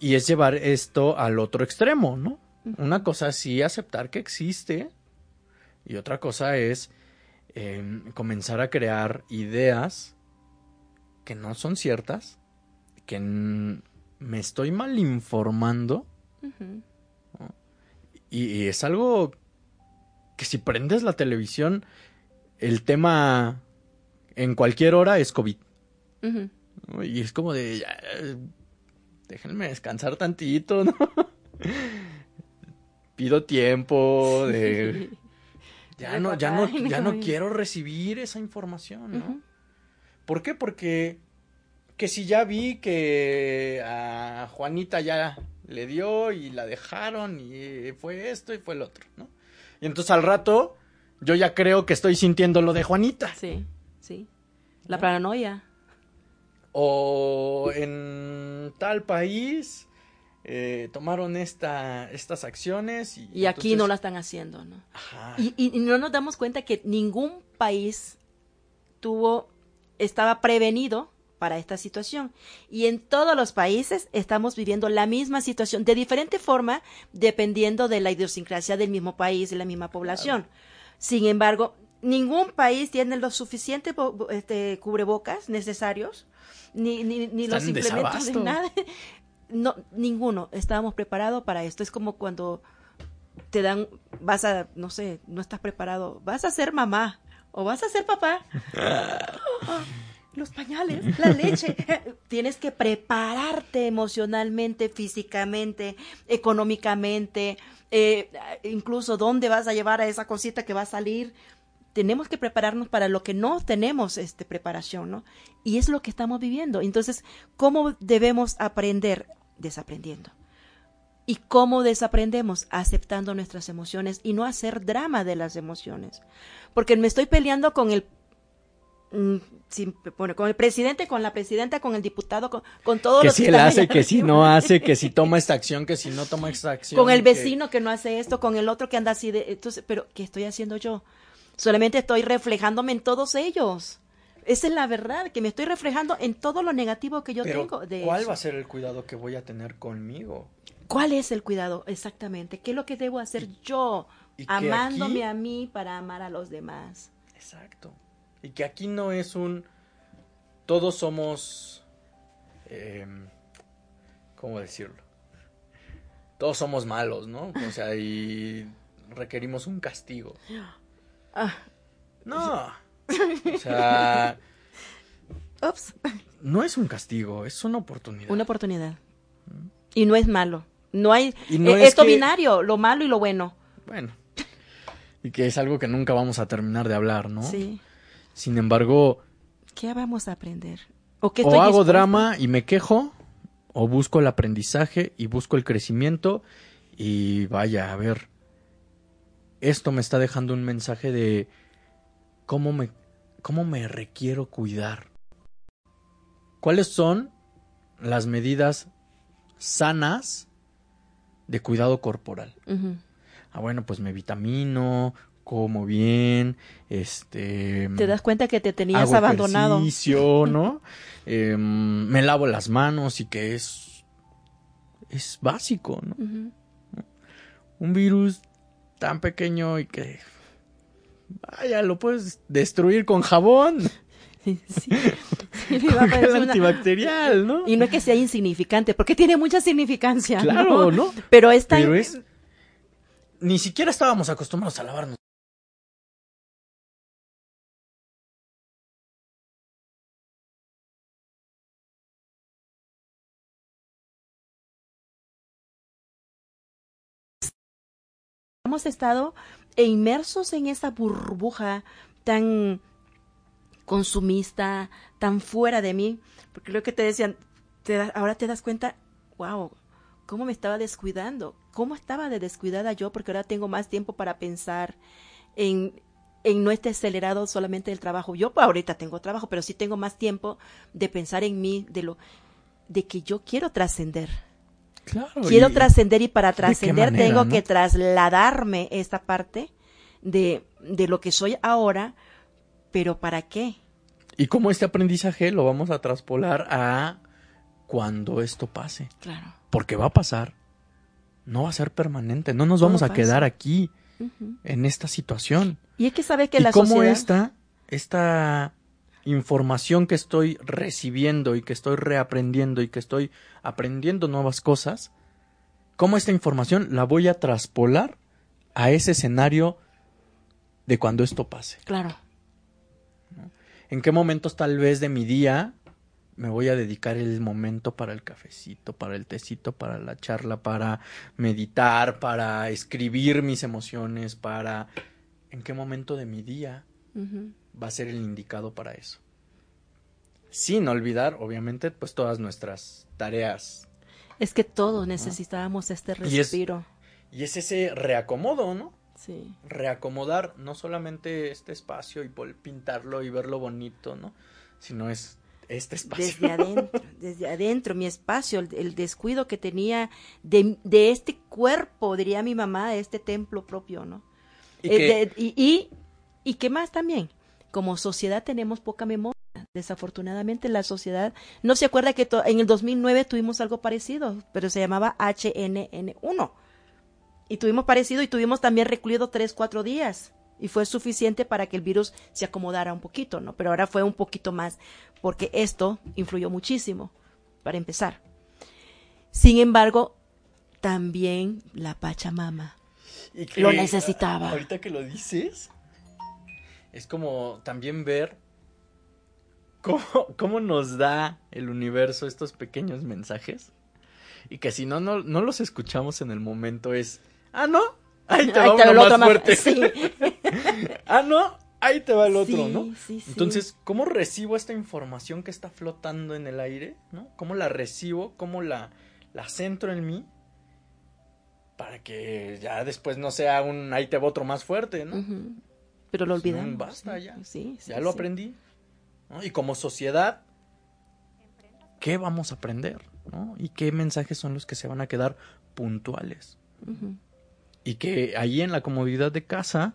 Y es llevar esto al otro extremo, ¿no? Una cosa sí aceptar que existe y otra cosa es em, comenzar a crear ideas que no son ciertas, que me estoy mal informando. y, es algo que si prendes la televisión, el tema en cualquier hora es COVID. Y es como de, déjenme descansar tantito, ¿no? Pido tiempo de... Ya no, ya no, ya no quiero recibir esa información, ¿no? ¿Por qué? Porque que si ya vi que a Juanita ya le dio y la dejaron y fue esto y fue el otro, ¿no? Y entonces al rato yo ya creo que estoy sintiendo lo de Juanita. Sí, sí. La paranoia o en tal país eh, tomaron esta, estas acciones y, aquí no la están haciendo, ¿no? Y, y, no nos damos cuenta que ningún país tuvo, estaba prevenido para esta situación. Y en todos los países estamos viviendo la misma situación, de diferente forma, dependiendo de la idiosincrasia del mismo país y la misma población. Sin embargo, ningún país tiene los suficientes este, cubrebocas necesarios ni, ni, ni los implementos de nada. No, ninguno. Estábamos preparados para esto. Es como cuando te dan, vas a, no sé, no estás preparado, vas a ser mamá o vas a ser papá. los pañales, la leche. Tienes que prepararte emocionalmente, físicamente, económicamente, eh, incluso dónde vas a llevar a esa cosita que va a salir tenemos que prepararnos para lo que no tenemos este, preparación, ¿no? Y es lo que estamos viviendo. Entonces, ¿cómo debemos aprender? Desaprendiendo. ¿Y cómo desaprendemos? Aceptando nuestras emociones y no hacer drama de las emociones. Porque me estoy peleando con el mm, con el presidente, con la presidenta, con el diputado, con, con todo que si él hace, que si no hace, que si toma esta acción, que si no toma esta acción. Con el vecino que... no hace esto, con el otro que anda así de, entonces, pero ¿qué estoy haciendo yo? Solamente estoy reflejándome en todos ellos. Esa es la verdad, que me estoy reflejando en todo lo negativo que yo tengo. De ¿Cuál va a ser el cuidado que voy a tener conmigo? ¿Cuál es el cuidado exactamente? ¿Qué es lo que debo hacer yo amándome a mí para amar a los demás? Exacto. Y que aquí no es un... Todos somos... Em, ¿Cómo decirlo? Todos somos malos, ¿no? O sea, y requerimos un castigo. Ah. No. O sea. Ups. No es un castigo, es una oportunidad. Una oportunidad. Y no es malo. No hay. E, es esto binario, lo malo y lo bueno. Bueno. Y que es algo que nunca vamos a terminar de hablar, ¿no? Sí. Sin embargo. ¿Qué vamos a aprender? O, o hago drama y me quejo, o busco el aprendizaje y busco el crecimiento. Y vaya, a ver, esto me está dejando un mensaje de cómo me, cómo me requiero cuidar. ¿Cuáles son las medidas sanas de cuidado corporal? Ah, bueno, pues me vitamino, como bien, este... Te das cuenta que te tenías abandonado. ¿no? Em, me lavo las manos y que es... es básico, ¿no? Un virus tan pequeño y que Vaya, lo puedes destruir con jabón. Sí, sí me antibacterial, ¿no? Y no es que sea insignificante, porque tiene mucha significancia. Claro, ¿no? ¿no? Pero esta. Pero es... Ni siquiera estábamos acostumbrados a lavarnos. Hemos estado inmersos en esa burbuja tan consumista, tan fuera de mí, porque lo que te decían, ahora te das cuenta, wow, cómo me estaba descuidando, cómo estaba de descuidada yo, porque ahora tengo más tiempo para pensar en, en no estar acelerado solamente el trabajo. Yo ahorita tengo trabajo, pero sí tengo más tiempo de pensar en mí, de lo, de que yo quiero trascender. Claro, quiero trascender y para trascender tengo que trasladarme esta parte de, de lo que soy ahora, pero ¿para qué? Y cómo este aprendizaje lo vamos a traspolar a cuando esto pase. Claro. Porque va a pasar. No va a ser permanente. No nos vamos a quedar aquí en esta situación. Y es que sabe que ¿Y la cómo esta, esta información que estoy recibiendo y que estoy reaprendiendo y que estoy aprendiendo nuevas cosas, cómo esta información la voy a traspolar a ese escenario de cuando esto pase. Claro. ¿En qué momentos tal vez de mi día me voy a dedicar el momento para el cafecito, para el tecito, para la charla, para meditar, para escribir mis emociones, para... ¿En qué momento de mi día va a ser el indicado para eso? Sin olvidar, obviamente, pues todas nuestras tareas. Es que todos necesitábamos este respiro. Y es, ese reacomodo, ¿no? Sí. Reacomodar no solamente este espacio y pintarlo y verlo bonito, ¿no? Sino es este espacio. Desde adentro, desde adentro, mi espacio, el, descuido que tenía de, de, este cuerpo, diría mi mamá, de este templo propio, ¿no? ¿Y, eh, y, y, qué más también, como sociedad tenemos poca memoria. Desafortunadamente la sociedad no se acuerda que en el 2009 tuvimos algo parecido, pero se llamaba HNN1. Y tuvimos parecido y tuvimos también recluido tres, cuatro días y fue suficiente para que el virus se acomodara un poquito, ¿no? Pero ahora fue un poquito más porque esto influyó muchísimo, para empezar. Sin embargo, también la Pachamama lo necesitaba. Ahorita que lo dices, es como también ver cómo, cómo nos da el universo estos pequeños mensajes y que si no, no, no los escuchamos en el momento es, ah, no, Ahí te va uno más fuerte. Sí. ah, no, ahí te va el otro, ¿no? Sí, sí. Entonces, ¿cómo recibo esta información que está flotando en el aire? ¿no? ¿Cómo la recibo? ¿Cómo la, la centro en mí? Para que ya después no sea un ahí te va otro más fuerte, ¿no? Pero lo olvidamos. basta ya. Sí, ya lo aprendí. Y como sociedad, ¿qué vamos a aprender? ¿no? ¿Y qué mensajes son los que se van a quedar puntuales? y que allí en la comodidad de casa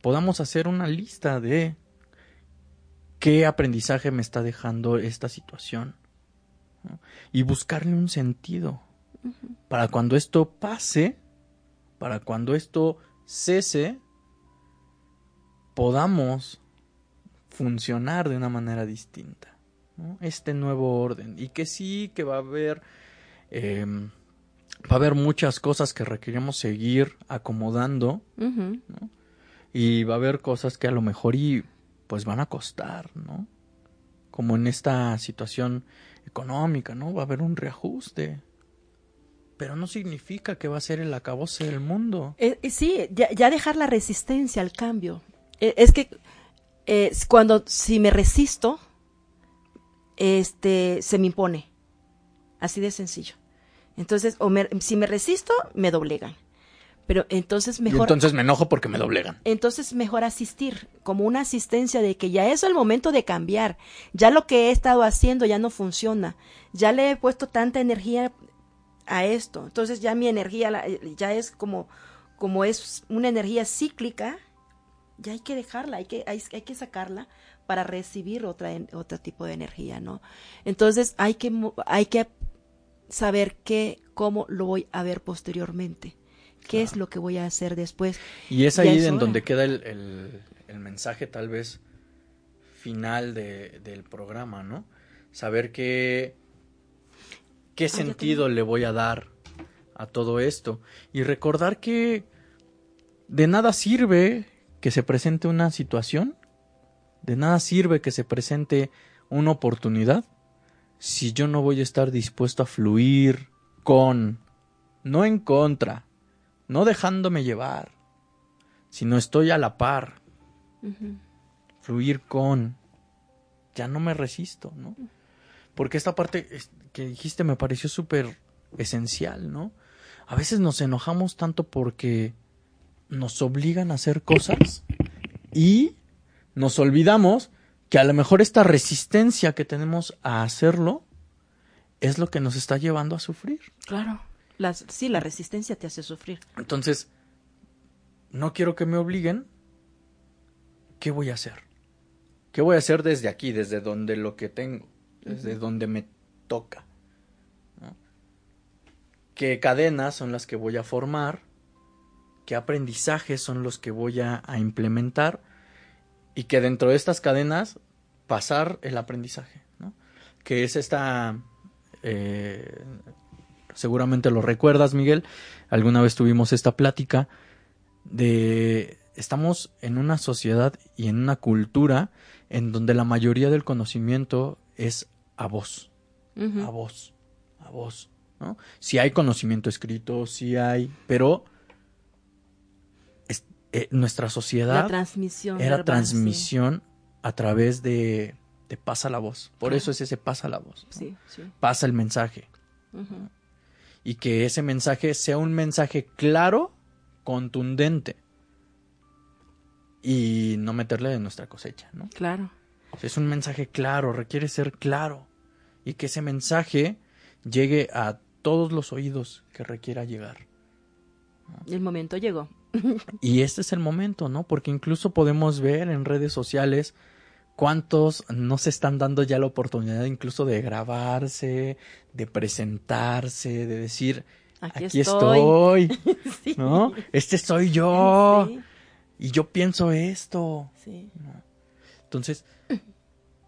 podamos hacer una lista de qué aprendizaje me está dejando esta situación y buscarle un sentido para cuando esto pase, para cuando esto cese, podamos funcionar de una manera distinta. Este nuevo orden. Y que sí, que va a haber em, va a haber muchas cosas que requerimos seguir acomodando y va a haber cosas que a lo mejor y pues van a costar, ¿no? Como en esta situación económica, ¿no? Va a haber un reajuste. Pero no significa que va a ser el acabose del mundo. Eh, eh, sí, ya, dejar la resistencia al cambio. Eh, es que cuando si me resisto, este se me impone. Así de sencillo. Entonces, o si me resisto, me doblegan. Pero entonces mejor. entonces me enojo porque me doblegan. Entonces mejor asistir, como una asistencia de que ya es el momento de cambiar. Ya lo que he estado haciendo ya no funciona. Ya le he puesto tanta energía a esto. Entonces ya mi energía ya es como, como es una energía cíclica, ya hay que dejarla, hay que, hay, hay que sacarla para recibir otra, otro tipo de energía, ¿no? Entonces hay que, hay que saber qué, cómo lo voy a ver posteriormente. ¿Qué es lo que voy a hacer después? Y es ahí en donde queda el, el, mensaje tal vez final de, del programa, ¿no? Saber qué, qué ah, sentido le voy a dar a todo esto. Y recordar que de nada sirve que se presente una situación, de nada sirve que se presente una oportunidad si yo no voy a estar dispuesto a fluir con, no en contra, no dejándome llevar, sino estoy a la par. Fluir con. Ya no me resisto, ¿no? Porque esta parte que dijiste me pareció súper esencial, ¿no? A veces nos enojamos tanto porque nos obligan a hacer cosas y nos olvidamos que a lo mejor esta resistencia que tenemos a hacerlo es lo que nos está llevando a sufrir. Claro. sí, la resistencia te hace sufrir. Entonces, no quiero que me obliguen. ¿Qué voy a hacer? ¿Qué voy a hacer desde aquí, desde donde lo que tengo, desde donde me toca? ¿Qué cadenas son las que voy a formar? ¿Qué aprendizajes son los que voy a, implementar? Y que dentro de estas cadenas pasar el aprendizaje, ¿no? Que es esta eh, seguramente lo recuerdas, Miguel, alguna vez tuvimos esta plática de estamos en una sociedad y en una cultura en donde la mayoría del conocimiento es a voz, a voz, a voz, ¿no? Si hay conocimiento escrito, si hay, pero eh, nuestra sociedad transmisión era transmisión a través de pasa la voz. Por eso es ese pasa la voz. Pasa el mensaje. Y que ese mensaje sea un mensaje claro, contundente. Y no meterle de nuestra cosecha, ¿no? Claro. Es un mensaje claro, requiere ser claro. Y que ese mensaje llegue a todos los oídos que requiera llegar. El momento llegó. Y este es el momento, ¿no? Porque incluso podemos ver en redes sociales ¿Cuántos no se están dando ya la oportunidad incluso de grabarse, de presentarse, de decir, aquí, estoy, ¿no? Este soy yo. Y yo pienso esto. Entonces,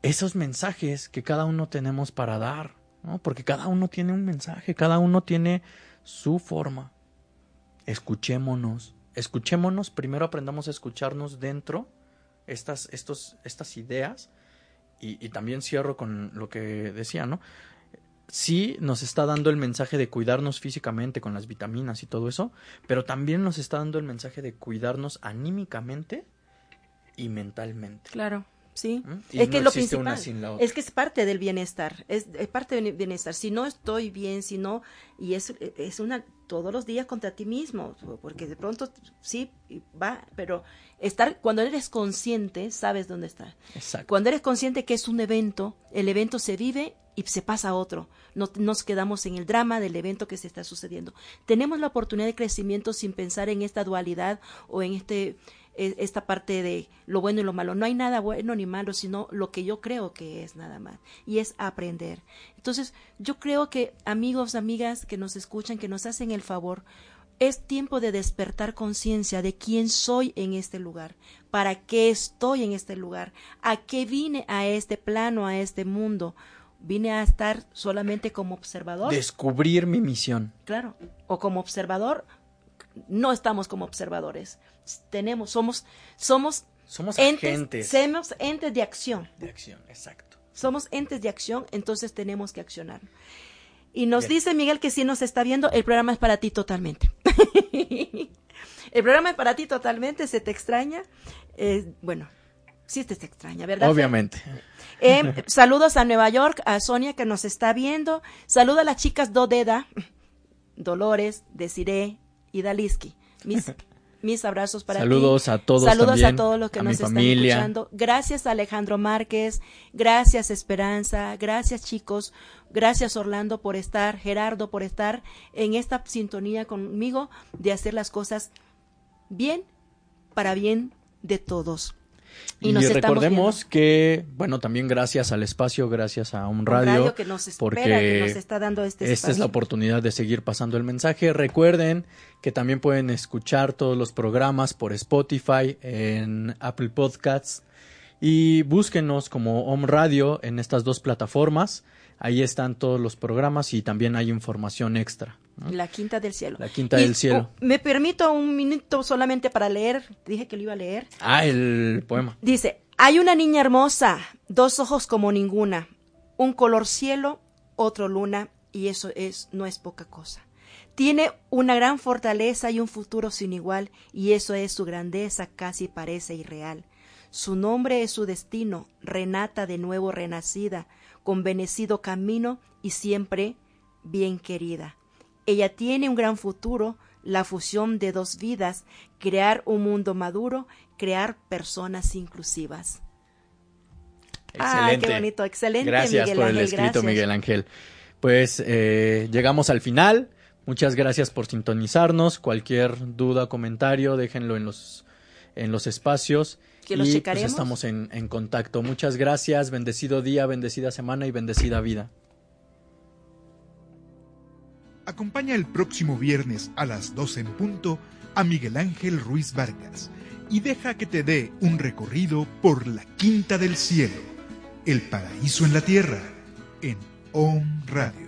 esos mensajes que cada uno tenemos para dar, ¿no? Porque cada uno tiene un mensaje, cada uno tiene su forma. Escuchémonos, escuchémonos, primero aprendamos a escucharnos dentro estas, estos, estas ideas, y, también cierro con lo que decía, ¿no? Sí nos está dando el mensaje de cuidarnos físicamente con las vitaminas y todo eso, pero también nos está dando el mensaje de cuidarnos anímicamente y mentalmente. Claro. Sí, es que lo principal es que es parte del bienestar, es, parte del bienestar. Si no estoy bien, si no, y es, es una todos los días contra ti mismo, porque de pronto sí va, pero estar cuando eres consciente, sabes dónde está. Exacto. Cuando eres consciente que es un evento, el evento se vive y se pasa a otro. No nos quedamos en el drama del evento que se está sucediendo. Tenemos la oportunidad de crecimiento sin pensar en esta dualidad o en este esta parte de lo bueno y lo malo. No hay nada bueno ni malo, sino lo que yo creo que es nada más. Y es aprender. Entonces, yo creo que amigos, amigas que nos escuchan, que nos hacen el favor, es tiempo de despertar conciencia de quién soy en este lugar, para qué estoy en este lugar, a qué vine a este plano, a este mundo. Vine a estar solamente como observador. Descubrir mi misión. Claro. O como observador, no estamos como observadores tenemos, somos, somos, somos entes, somos entes de acción. De acción, exacto. Somos entes de acción, entonces tenemos que accionar. Y nos dice Miguel que si nos está viendo, el programa es para ti totalmente. el programa es para ti totalmente, se te extraña. Eh, bueno, sí te, extraña, ¿verdad? Obviamente. Eh, saludos a Nueva York, a Sonia que nos está viendo. Saludos a las chicas Dodeda, Dolores, Desiree y Daliski. Mis mis abrazos para Saludos a todos. Saludos a todos los que nos están escuchando. Gracias Alejandro Márquez, gracias Esperanza, gracias chicos, gracias Orlando por estar, Gerardo por estar en esta sintonía conmigo de hacer las cosas bien para bien de todos. Y, recordemos que, bueno, también gracias al espacio, gracias a un radio, que nos porque nos está dando este esta es la oportunidad de seguir pasando el mensaje. Recuerden que también pueden escuchar todos los programas por Spotify, en Apple Podcasts y búsquenos como Home Radio en estas dos plataformas. Ahí están todos los programas y también hay información extra. La Quinta del Cielo. La Quinta del Cielo. Oh, me permito un minuto solamente para leer. Dije que lo iba a leer. Ah, el poema. Dice, hay una niña hermosa, dos ojos como ninguna, un color cielo, otro luna, y eso es no es poca cosa. Tiene una gran fortaleza y un futuro sin igual, y eso es su grandeza, casi parece irreal. Su nombre es su destino, Renata de nuevo renacida, con bendecido camino y siempre bien querida. Ella tiene un gran futuro, la fusión de dos vidas, crear un mundo maduro, crear personas inclusivas. Excelente. Ah, qué bonito, excelente. Gracias por el escrito, Miguel Ángel. Pues eh, llegamos al final. Muchas gracias por sintonizarnos. Cualquier duda, comentario, déjenlo en los, en los espacios. Que y pues estamos en, en contacto. Muchas gracias. Bendecido día, bendecida semana y bendecida vida. Acompaña el próximo viernes a las 12 en punto a Miguel Ángel Ruiz Vargas y deja que te dé un recorrido por la Quinta del Cielo, el paraíso en la tierra, en OM Radio.